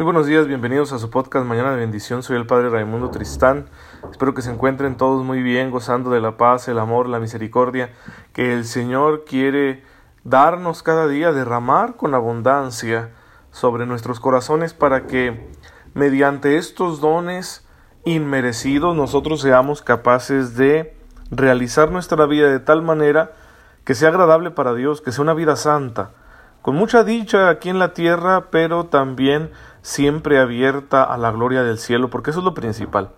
Muy buenos días, bienvenidos a su podcast Mañana de Bendición. Soy el Padre Raimundo Tristán. Espero que se encuentren todos muy bien, gozando de la paz, el amor, la misericordia que el Señor quiere darnos cada día, derramar con abundancia sobre nuestros corazones para que mediante estos dones inmerecidos nosotros seamos capaces de realizar nuestra vida de tal manera que sea agradable para Dios, que sea una vida santa, con mucha dicha aquí en la tierra, pero también siempre abierta a la gloria del cielo, porque eso es lo principal.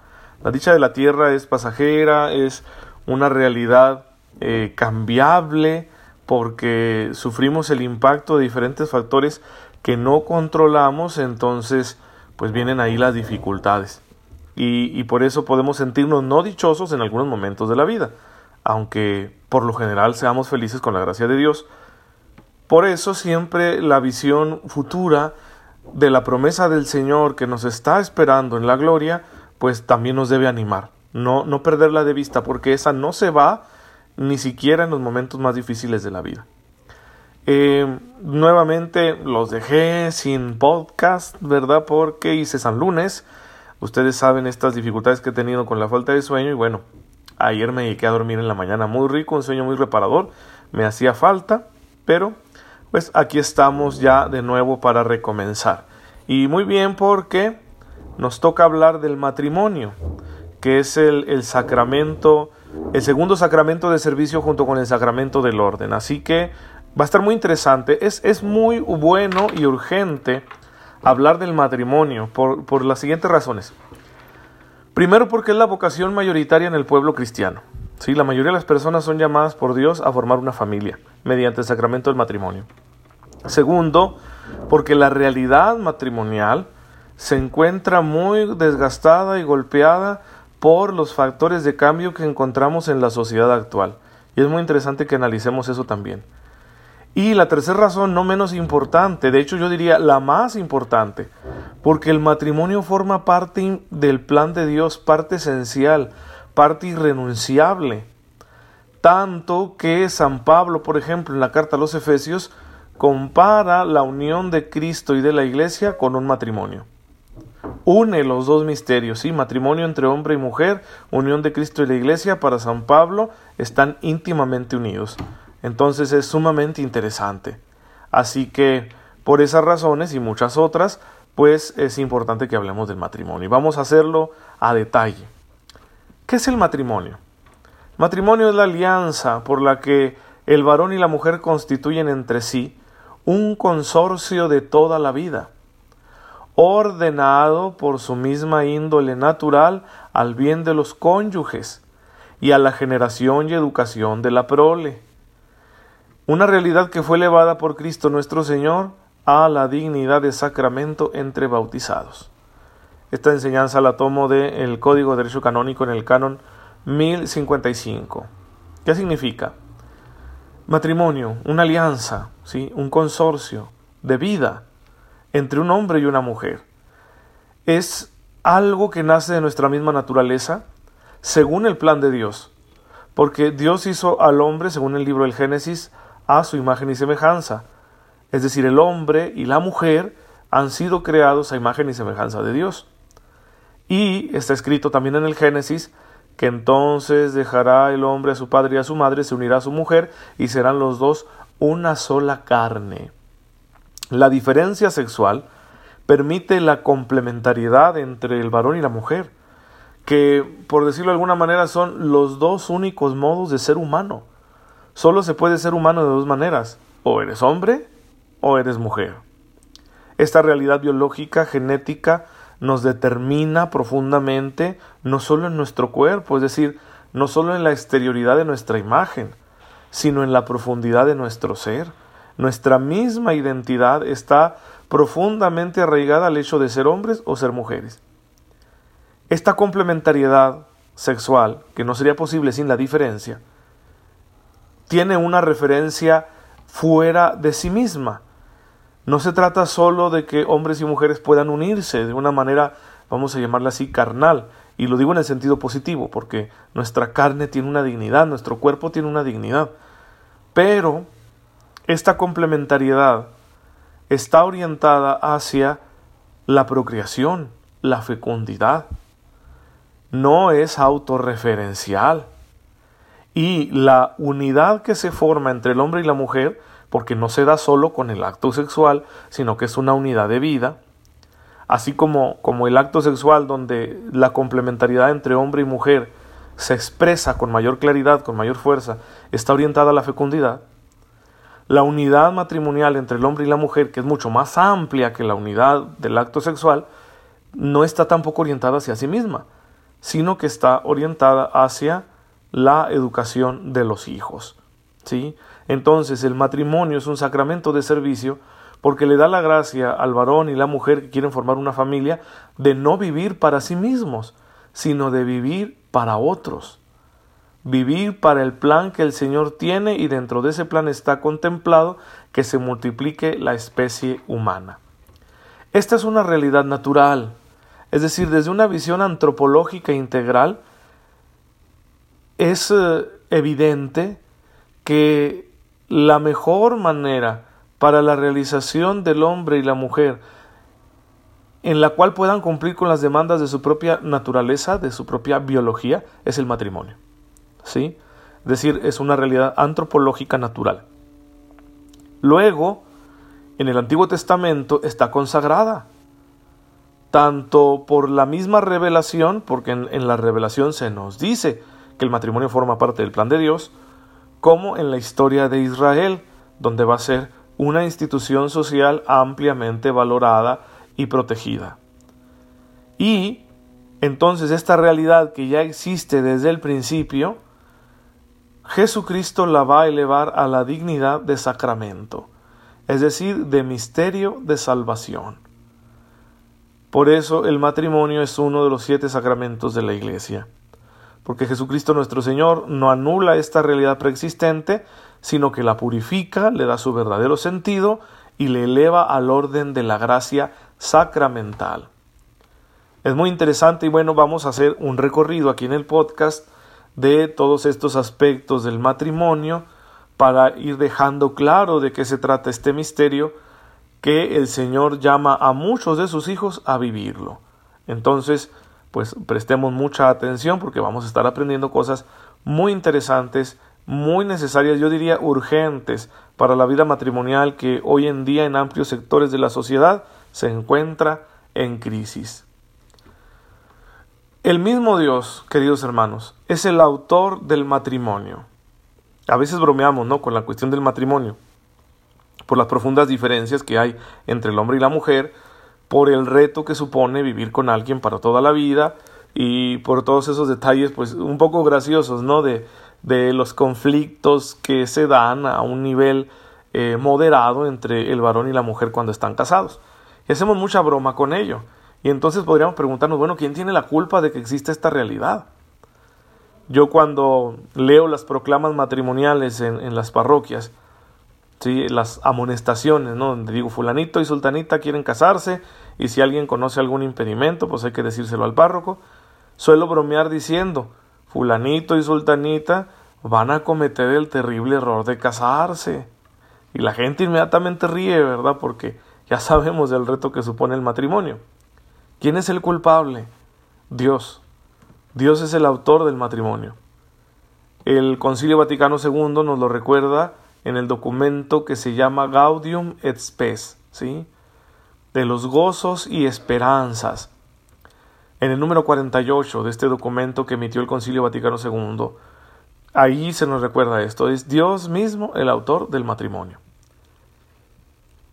La dicha de la tierra es pasajera, es una realidad eh, cambiable, porque sufrimos el impacto de diferentes factores que no controlamos, entonces pues vienen ahí las dificultades. Y, y por eso podemos sentirnos no dichosos en algunos momentos de la vida, aunque por lo general seamos felices con la gracia de Dios. Por eso siempre la visión futura de la promesa del Señor que nos está esperando en la gloria, pues también nos debe animar. No, no perderla de vista, porque esa no se va ni siquiera en los momentos más difíciles de la vida. Eh, nuevamente los dejé sin podcast, ¿verdad? Porque hice San Lunes. Ustedes saben estas dificultades que he tenido con la falta de sueño y bueno, ayer me dediqué a dormir en la mañana muy rico, un sueño muy reparador, me hacía falta, pero pues aquí estamos ya de nuevo para recomenzar. Y muy bien porque nos toca hablar del matrimonio, que es el, el sacramento, el segundo sacramento de servicio junto con el sacramento del orden. Así que va a estar muy interesante. Es, es muy bueno y urgente hablar del matrimonio por, por las siguientes razones. Primero porque es la vocación mayoritaria en el pueblo cristiano. Sí, la mayoría de las personas son llamadas por Dios a formar una familia mediante el sacramento del matrimonio. Segundo, porque la realidad matrimonial se encuentra muy desgastada y golpeada por los factores de cambio que encontramos en la sociedad actual. Y es muy interesante que analicemos eso también. Y la tercera razón, no menos importante, de hecho yo diría la más importante, porque el matrimonio forma parte del plan de Dios, parte esencial, parte irrenunciable. Tanto que San Pablo, por ejemplo, en la carta a los Efesios, compara la unión de Cristo y de la Iglesia con un matrimonio. Une los dos misterios, sí, matrimonio entre hombre y mujer, unión de Cristo y la Iglesia, para San Pablo están íntimamente unidos. Entonces es sumamente interesante. Así que, por esas razones y muchas otras, pues es importante que hablemos del matrimonio. Y vamos a hacerlo a detalle. ¿Qué es el matrimonio? Matrimonio es la alianza por la que el varón y la mujer constituyen entre sí un consorcio de toda la vida, ordenado por su misma índole natural al bien de los cónyuges y a la generación y educación de la prole. Una realidad que fue elevada por Cristo nuestro Señor a la dignidad de sacramento entre bautizados. Esta enseñanza la tomo del Código de Derecho Canónico en el canon 1055. ¿Qué significa? Matrimonio, una alianza, ¿sí? un consorcio de vida entre un hombre y una mujer. Es algo que nace de nuestra misma naturaleza, según el plan de Dios, porque Dios hizo al hombre, según el libro del Génesis, a su imagen y semejanza. Es decir, el hombre y la mujer han sido creados a imagen y semejanza de Dios. Y está escrito también en el Génesis que entonces dejará el hombre a su padre y a su madre, se unirá a su mujer y serán los dos una sola carne. La diferencia sexual permite la complementariedad entre el varón y la mujer, que por decirlo de alguna manera son los dos únicos modos de ser humano. Solo se puede ser humano de dos maneras, o eres hombre o eres mujer. Esta realidad biológica, genética, nos determina profundamente no solo en nuestro cuerpo, es decir, no solo en la exterioridad de nuestra imagen, sino en la profundidad de nuestro ser. Nuestra misma identidad está profundamente arraigada al hecho de ser hombres o ser mujeres. Esta complementariedad sexual, que no sería posible sin la diferencia, tiene una referencia fuera de sí misma, no se trata solo de que hombres y mujeres puedan unirse de una manera, vamos a llamarla así, carnal. Y lo digo en el sentido positivo, porque nuestra carne tiene una dignidad, nuestro cuerpo tiene una dignidad. Pero esta complementariedad está orientada hacia la procreación, la fecundidad. No es autorreferencial. Y la unidad que se forma entre el hombre y la mujer, porque no se da solo con el acto sexual, sino que es una unidad de vida, así como, como el acto sexual donde la complementariedad entre hombre y mujer se expresa con mayor claridad, con mayor fuerza, está orientada a la fecundidad, la unidad matrimonial entre el hombre y la mujer, que es mucho más amplia que la unidad del acto sexual, no está tampoco orientada hacia sí misma, sino que está orientada hacia la educación de los hijos. ¿Sí? Entonces el matrimonio es un sacramento de servicio porque le da la gracia al varón y la mujer que quieren formar una familia de no vivir para sí mismos, sino de vivir para otros. Vivir para el plan que el Señor tiene y dentro de ese plan está contemplado que se multiplique la especie humana. Esta es una realidad natural, es decir, desde una visión antropológica integral, es eh, evidente que la mejor manera para la realización del hombre y la mujer en la cual puedan cumplir con las demandas de su propia naturaleza, de su propia biología, es el matrimonio. ¿Sí? Es decir, es una realidad antropológica natural. Luego, en el Antiguo Testamento está consagrada, tanto por la misma revelación, porque en, en la revelación se nos dice que el matrimonio forma parte del plan de Dios, como en la historia de Israel, donde va a ser una institución social ampliamente valorada y protegida. Y entonces esta realidad que ya existe desde el principio, Jesucristo la va a elevar a la dignidad de sacramento, es decir, de misterio de salvación. Por eso el matrimonio es uno de los siete sacramentos de la Iglesia porque Jesucristo nuestro Señor no anula esta realidad preexistente, sino que la purifica, le da su verdadero sentido y le eleva al orden de la gracia sacramental. Es muy interesante y bueno, vamos a hacer un recorrido aquí en el podcast de todos estos aspectos del matrimonio para ir dejando claro de qué se trata este misterio que el Señor llama a muchos de sus hijos a vivirlo. Entonces, pues prestemos mucha atención porque vamos a estar aprendiendo cosas muy interesantes, muy necesarias, yo diría urgentes para la vida matrimonial que hoy en día en amplios sectores de la sociedad se encuentra en crisis. El mismo Dios, queridos hermanos, es el autor del matrimonio. A veces bromeamos, ¿no? Con la cuestión del matrimonio, por las profundas diferencias que hay entre el hombre y la mujer, por el reto que supone vivir con alguien para toda la vida y por todos esos detalles pues un poco graciosos, ¿no? De, de los conflictos que se dan a un nivel eh, moderado entre el varón y la mujer cuando están casados. Y hacemos mucha broma con ello. Y entonces podríamos preguntarnos, bueno, ¿quién tiene la culpa de que exista esta realidad? Yo cuando leo las proclamas matrimoniales en, en las parroquias, ¿sí? las amonestaciones, ¿no? donde digo fulanito y sultanita quieren casarse y si alguien conoce algún impedimento, pues hay que decírselo al párroco. Suelo bromear diciendo, fulanito y sultanita van a cometer el terrible error de casarse. Y la gente inmediatamente ríe, ¿verdad? Porque ya sabemos del reto que supone el matrimonio. ¿Quién es el culpable? Dios. Dios es el autor del matrimonio. El Concilio Vaticano II nos lo recuerda en el documento que se llama Gaudium et Spes, ¿sí? de los gozos y esperanzas. En el número 48 de este documento que emitió el Concilio Vaticano II, ahí se nos recuerda esto, es Dios mismo el autor del matrimonio.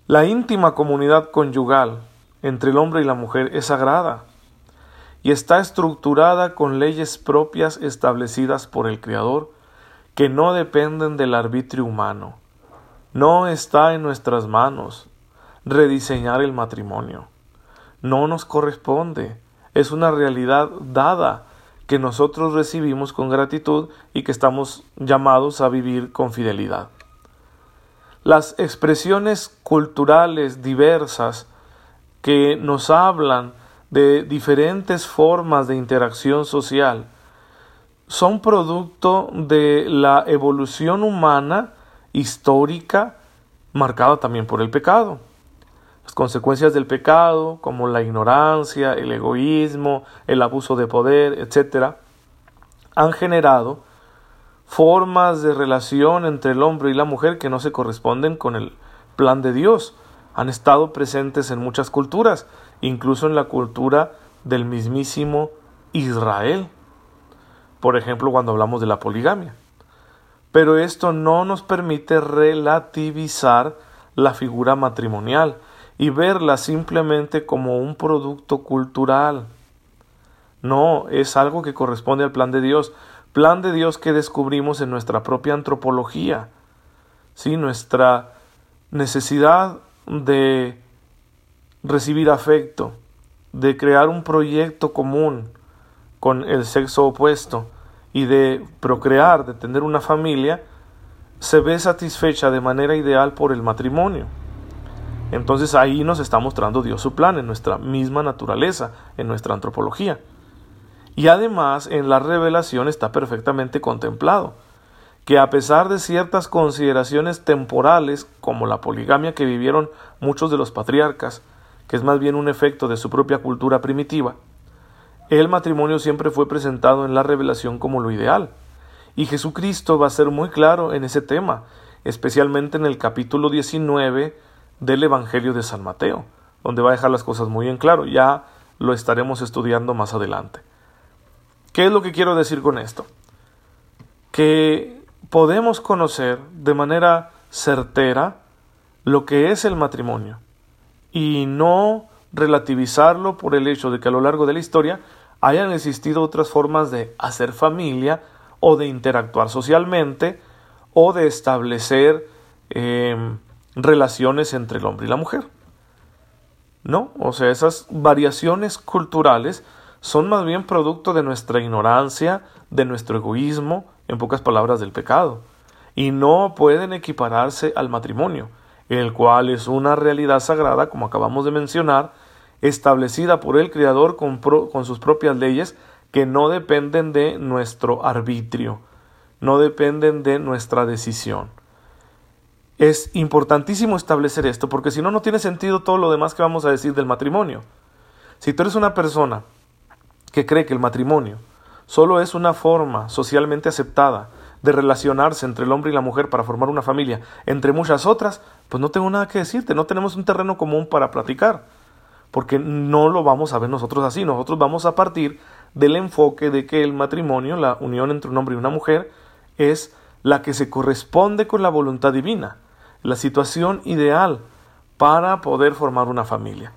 La íntima comunidad conyugal entre el hombre y la mujer es sagrada y está estructurada con leyes propias establecidas por el Creador que no dependen del arbitrio humano. No está en nuestras manos rediseñar el matrimonio. No nos corresponde. Es una realidad dada que nosotros recibimos con gratitud y que estamos llamados a vivir con fidelidad. Las expresiones culturales diversas que nos hablan de diferentes formas de interacción social son producto de la evolución humana histórica marcada también por el pecado. Las consecuencias del pecado, como la ignorancia, el egoísmo, el abuso de poder, etc., han generado formas de relación entre el hombre y la mujer que no se corresponden con el plan de Dios. Han estado presentes en muchas culturas, incluso en la cultura del mismísimo Israel. Por ejemplo, cuando hablamos de la poligamia. Pero esto no nos permite relativizar la figura matrimonial y verla simplemente como un producto cultural. No, es algo que corresponde al plan de Dios, plan de Dios que descubrimos en nuestra propia antropología. Sí, nuestra necesidad de recibir afecto, de crear un proyecto común con el sexo opuesto y de procrear, de tener una familia, se ve satisfecha de manera ideal por el matrimonio. Entonces ahí nos está mostrando Dios su plan en nuestra misma naturaleza, en nuestra antropología. Y además en la revelación está perfectamente contemplado que a pesar de ciertas consideraciones temporales, como la poligamia que vivieron muchos de los patriarcas, que es más bien un efecto de su propia cultura primitiva, el matrimonio siempre fue presentado en la revelación como lo ideal. Y Jesucristo va a ser muy claro en ese tema, especialmente en el capítulo 19 del Evangelio de San Mateo, donde va a dejar las cosas muy en claro. Ya lo estaremos estudiando más adelante. ¿Qué es lo que quiero decir con esto? Que podemos conocer de manera certera lo que es el matrimonio y no relativizarlo por el hecho de que a lo largo de la historia hayan existido otras formas de hacer familia o de interactuar socialmente o de establecer em, relaciones entre el hombre y la mujer. ¿No? O sea, esas variaciones culturales son más bien producto de nuestra ignorancia, de nuestro egoísmo, en pocas palabras, del pecado, y no pueden equipararse al matrimonio, el cual es una realidad sagrada, como acabamos de mencionar, establecida por el Creador con, sus propias leyes que no dependen de nuestro arbitrio, no dependen de nuestra decisión. Es importantísimo establecer esto porque si no, no tiene sentido todo lo demás que vamos a decir del matrimonio. Si tú eres una persona que cree que el matrimonio solo es una forma socialmente aceptada de relacionarse entre el hombre y la mujer para formar una familia, entre muchas otras, pues no tengo nada que decirte, no tenemos un terreno común para platicar porque no lo vamos a ver nosotros así, nosotros vamos a partir del enfoque de que el matrimonio, la unión entre un hombre y una mujer, es la que se corresponde con la voluntad divina, la situación ideal para poder formar una familia.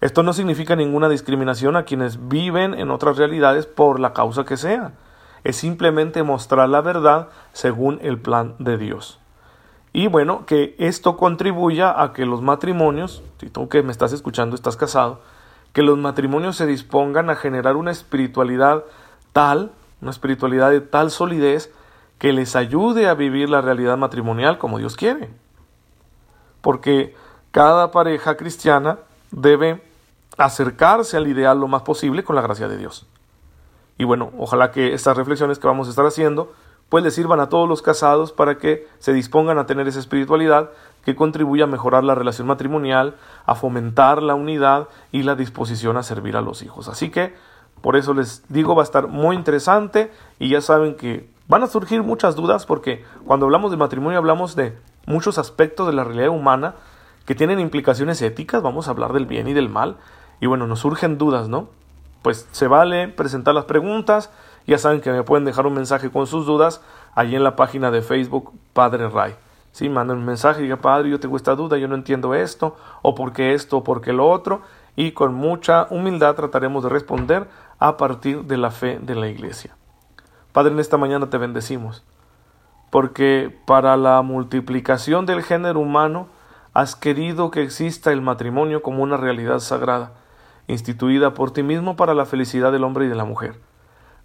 Esto no significa ninguna discriminación a quienes viven en otras realidades por la causa que sea. Es simplemente mostrar la verdad según el plan de Dios. Y bueno, que esto contribuya a que los matrimonios, si tú que me estás escuchando estás casado, que los matrimonios se dispongan a generar una espiritualidad tal, una espiritualidad de tal solidez, que les ayude a vivir la realidad matrimonial como Dios quiere. Porque cada pareja cristiana debe acercarse al ideal lo más posible con la gracia de Dios. Y bueno, ojalá que estas reflexiones que vamos a estar haciendo pues le sirvan a todos los casados para que se dispongan a tener esa espiritualidad que contribuya a mejorar la relación matrimonial, a fomentar la unidad y la disposición a servir a los hijos. Así que, por eso les digo, va a estar muy interesante y ya saben que van a surgir muchas dudas porque cuando hablamos de matrimonio hablamos de muchos aspectos de la realidad humana que tienen implicaciones éticas, vamos a hablar del bien y del mal, y bueno, nos surgen dudas, ¿no? Pues se vale presentar las preguntas, ya saben que me pueden dejar un mensaje con sus dudas allí en la página de Facebook Padre Ray. Sí, manden un mensaje y diga, Padre, yo tengo esta duda, yo no entiendo esto, o por qué esto, o por qué lo otro, y con mucha humildad trataremos de responder a partir de la fe de la Iglesia. Padre, en esta mañana te bendecimos, porque para la multiplicación del género humano has querido que exista el matrimonio como una realidad sagrada, instituida por ti mismo para la felicidad del hombre y de la mujer.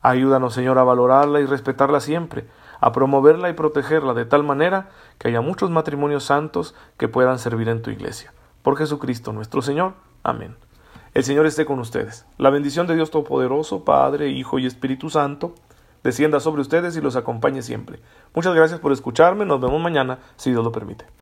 Ayúdanos, Señor, a valorarla y respetarla siempre, a promoverla y protegerla de tal manera que haya muchos matrimonios santos que puedan servir en tu iglesia. Por Jesucristo nuestro Señor. Amén. El Señor esté con ustedes. La bendición de Dios Todopoderoso, Padre, Hijo y Espíritu Santo, descienda sobre ustedes y los acompañe siempre. Muchas gracias por escucharme. Nos vemos mañana, si Dios lo permite.